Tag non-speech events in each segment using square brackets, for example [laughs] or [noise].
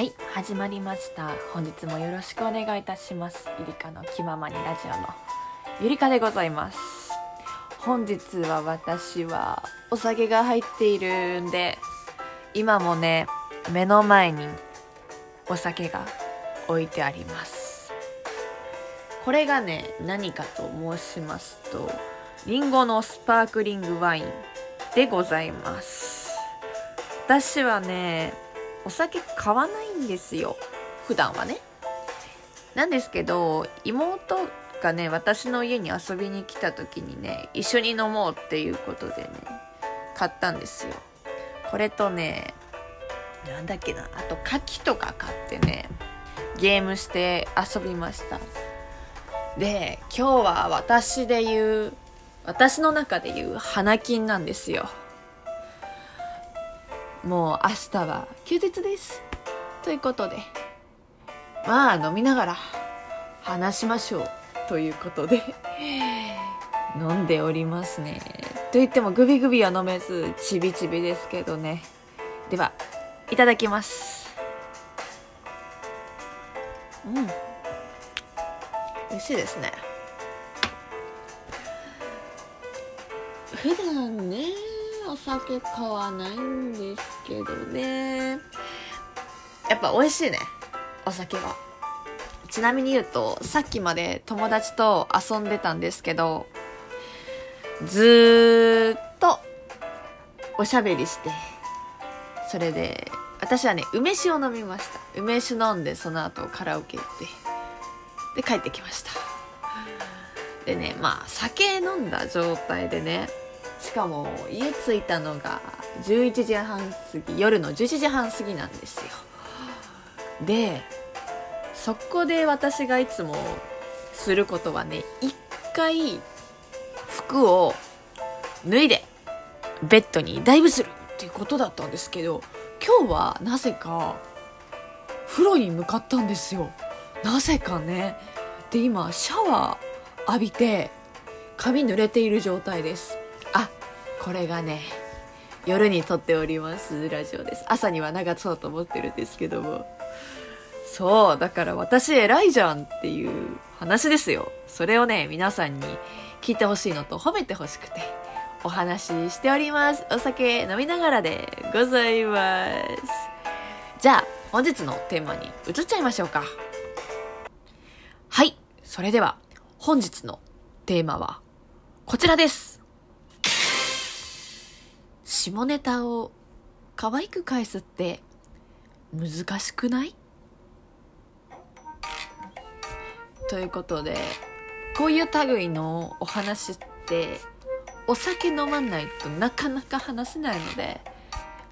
はい始まりました。本日もよろしくお願いいたします。ゆりかの気ままにラジオのゆりかでございます。本日は私はお酒が入っているんで今もね目の前にお酒が置いてあります。これがね何かと申しますとりんごのスパークリングワインでございます。私はねお酒買わないんですよ。普段はね。なんですけど妹がね私の家に遊びに来た時にね一緒に飲もうっていうことでね買ったんですよ。これとねなんだっけなあと牡蠣とか買ってねゲームして遊びました。で今日は私で言う私の中で言う花金なんですよ。もう明日は休日です。ということでまあ飲みながら話しましょうということで [laughs] 飲んでおりますね。と言ってもグビグビは飲めずちびちびですけどね。ではいただきます。うん。美味しいですね。普段ねお酒買わないんですけどね。やっぱ美味しいね。お酒は。ちなみに言うとさっきまで友達と遊んでたんですけどずーっとおしゃべりして。それで私はね梅酒を飲みました。梅酒飲んでその後カラオケ行って。で帰ってきました。でねまあ酒飲んだ状態でねしかも家着いたのが11時半過ぎ夜の11時半過ぎなんですよ。でそこで私がいつもすることはね一回服を脱いでベッドにダイブするっていうことだったんですけど今日はなぜか風呂に向かったんですよ。なぜかね。で今シャワー浴びて髪濡れている状態です。これがね夜に撮っておりますラジオです。朝には流そうと思ってるんですけども。そうだから私偉いじゃんっていう話ですよ。それをね皆さんに聞いてほしいのと褒めてほしくてお話ししております。お酒飲みながらでございます。じゃあ本日のテーマに移っちゃいましょうか。はいそれでは本日のテーマはこちらです。下ネタを可愛く返すって難しくない？ということでこういう類のお話ってお酒飲まないとなかなか話せないので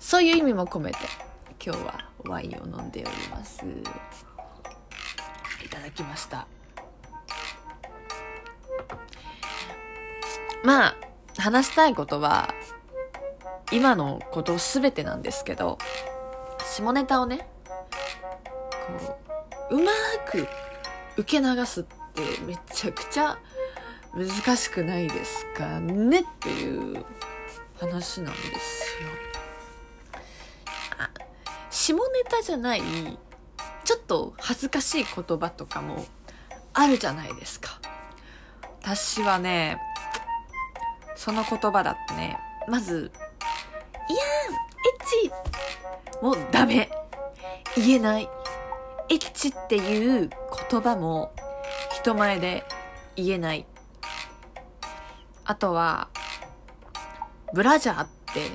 そういう意味も込めて今日はワインを飲んでおります。いただきました。まあ話したいことは今のこと全てなんですけど下ネタをねこううまく受け流すってめちゃくちゃ難しくないですかねっていう話なんですよ。あ下ネタじゃないちょっと恥ずかしい言葉とかもあるじゃないですか。私はねその言葉だってねまず「」もうダメ。言えない。エッチっていう言葉も人前で言えない。あとはブラジャーって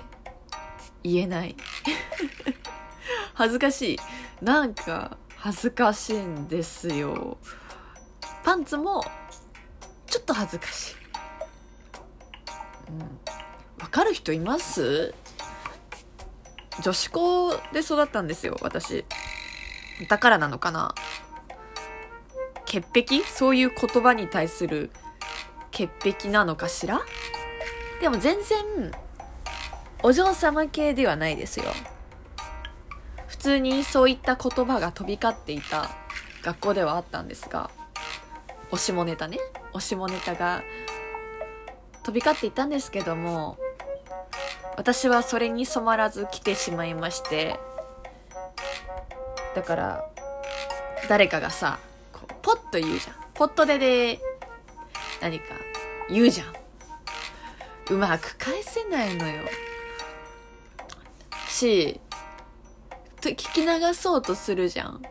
言えない。[laughs] 恥ずかしい。なんか恥ずかしいんですよ。パンツもちょっと恥ずかしい。わ、うん、かる人います？女子校で育ったんですよ私。だからなのかな？潔癖？そういう言葉に対する潔癖なのかしら？でも全然お嬢様系ではないですよ。普通にそういった言葉が飛び交っていた学校ではあったんですがお下ネタね。お下ネタが飛び交っていたんですけども私はそれに染まらず来てしまいましてだから誰かがさこうポッと言うじゃん。ポットでで何か言うじゃん。うまく返せないのよ。しと聞き流そうとするじゃん。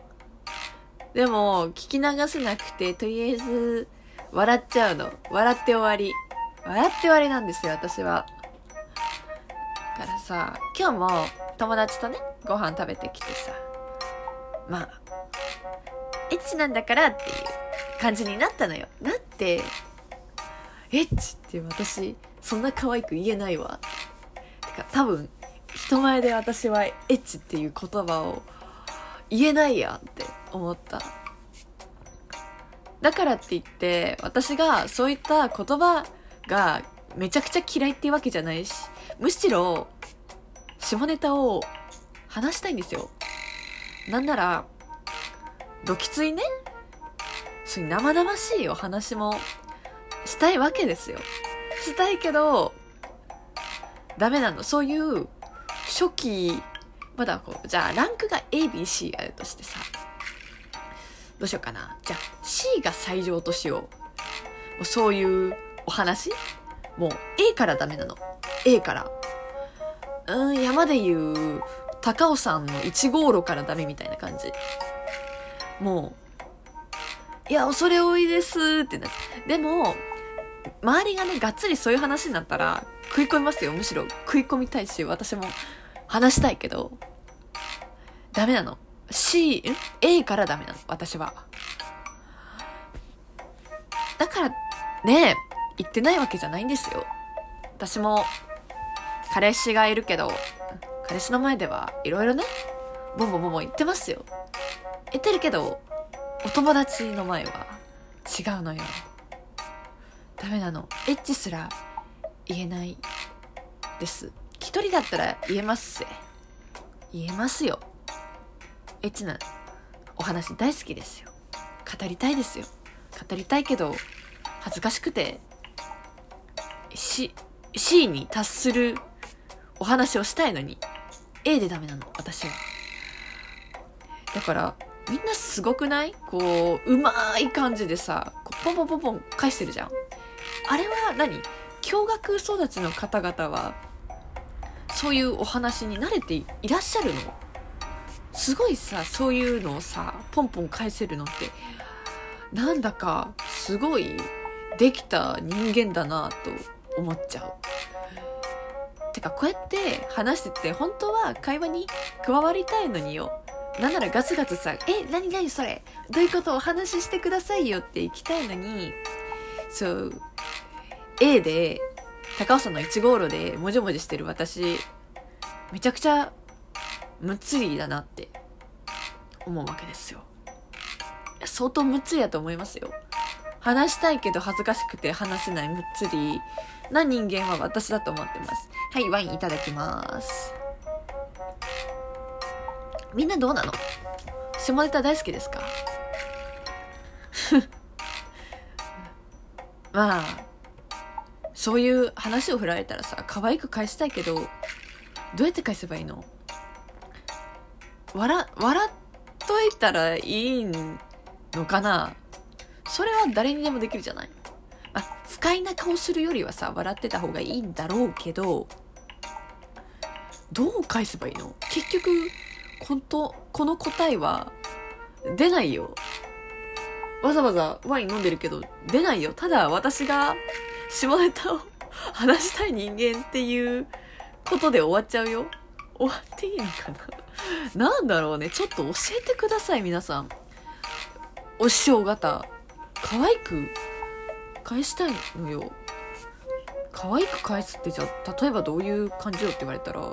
でも聞き流せなくてとりあえず笑っちゃうの。笑って終わり。笑って終わりなんですよ私は。からさ今日も友達とねご飯食べてきてさまあエッチなんだからっていう感じになったのよ。だってエッチって私そんな可愛く言えないわ。てか多分人前で私はエッチっていう言葉を言えないやって思った。だからって言って私がそういった言葉がめちゃくちゃ嫌いっていうわけじゃないしむしろ下ネタを話したいんですよ。なんならどきついね。そういう生々しいお話もしたいわけですよ。したいけどダメなの。そういう初期まだこうじゃあランクが ABC あるとしてさどうしようかな。じゃあ C が最上としよう。もうそういうお話もう A からダメなの。A から。うん山で言う高尾山の1号路からダメみたいな感じ。もういや恐れ多いですってなってでも周りがねがっつりそういう話になったら食い込みますよ。むしろ食い込みたいし私も話したいけど。ダメなの。C、ん ?A からダメなの私は。だからねえ。言ってないわけじゃないんですよ。私も彼氏がいるけど彼氏の前ではいろいろねボンボンボンボン言ってますよ。言ってるけどお友達の前は違うのよ。ダメなの。エッチすら言えないです。一人だったら言えますせ言えますよ。エッチなお話大好きですよ。語りたいですよ。語りたいけど恥ずかしくて C, C に達するお話をしたいのに A でダメなの私は。だからみんなすごくない？こううまい感じでさポンポンポンポン返してるじゃん。あれは何？驚愕育ちの方々はそういうお話に慣れていらっしゃるの？すごいさそういうのをさポンポン返せるのってなんだかすごいできた人間だなと思っちゃう。てかこうやって話してて本当は会話に加わりたいのによ。なんならガツガツさ「え何何それ。どういうことお話ししてくださいよ」って行きたいのに。そう。A で高尾山の1号路でもじもじしてる私。めちゃくちゃむっつりだなって思うわけですよ。相当むつりだと思いますよ。話したいけど恥ずかしくて話せないむっつりな人間は私だと思ってます。はいワインいただきます。みんなどうなの？下ネタ大好きですか？[laughs] まあそういう話を振られたらさ可愛く返したいけどどうやって返せばいいの？笑笑っといたらいいのかな？それは誰にでもできるじゃない？まあ不快な顔するよりはさ笑ってた方がいいんだろうけどどう返せばいいの？結局本当この答えは出ないよ。わざわざワイン飲んでるけど出ないよ。ただ私が下ネタを [laughs] 話したい人間っていうことで終わっちゃうよ。終わっていいのかな？なんだろうね。ちょっと教えてください皆さん。お師匠方。可愛く返したいのよ。可愛く返すってじゃあ例えばどういう感じよって言われたら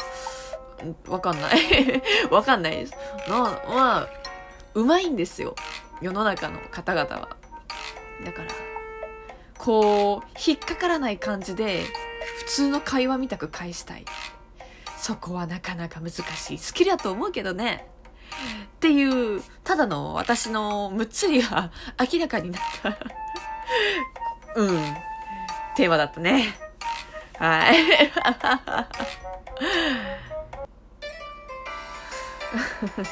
わかんない。[laughs] わかんないです。なまあうまいんですよ。世の中の方々は。だからこう引っかからない感じで普通の会話みたく返したい。そこはなかなか難しい。スキルだと思うけどね。っていうただの私のむっつりが明らかになった [laughs] うん。テーマだったね。はい。[laughs]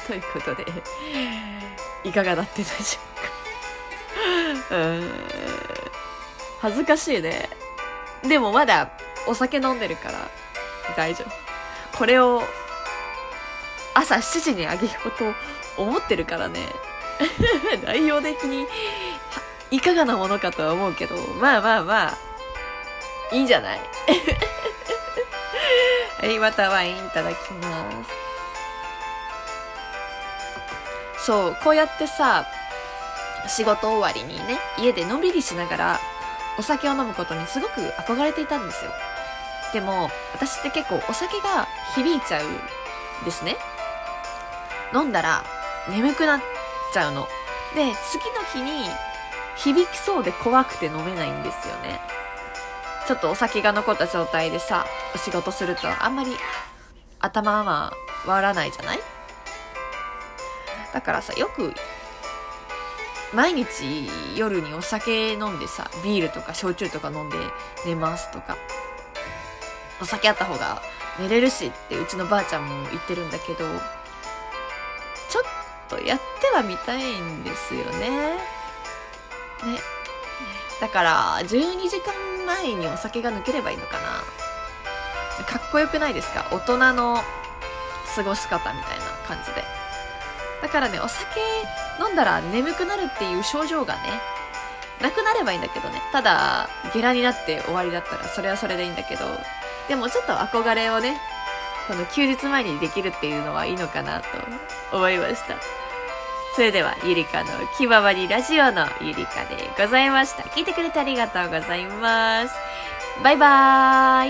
ということでいかがだったでしょうか。うん。恥ずかしいね。でもまだお酒飲んでるから大丈夫。これを朝7時にあげようと思ってるからね [laughs] 内容的にいかがなものかとは思うけどまあまあまあいいんじゃない [laughs] はい、またワインいただきます。そう、こうやってさ、仕事終わりにね、家でのんびりしながらお酒を飲むことにすごく憧れていたんですよ。でも、私って結構お酒が響いちゃうんですね。飲んだら眠くなっちゃうの。で、次の日に響きそうで怖くて飲めないんですよね。ちょっとお酒が残った状態でさ、お仕事するとあんまり頭は割らないじゃない？だからさ、よく毎日夜にお酒飲んでさ、ビールとか焼酎とか飲んで寝ますとか、お酒あった方が寝れるしってうちのばあちゃんも言ってるんだけど、とやってはみたいんですよね。ね。だから、12時間前にお酒が抜ければいいのかな。かっこよくないですか？大人の過ごし方みたいな感じで。だからねお酒飲んだら眠くなるっていう症状がねなくなればいいんだけどね。ただゲラになって終わりだったらそれはそれでいいんだけど。でもちょっと憧れをねこの休日前にできるっていうのはいいのかなと思いました。それでは、ゆりかの気ままにラジオのゆりかでございました。聞いてくれてありがとうございます。バイバーイ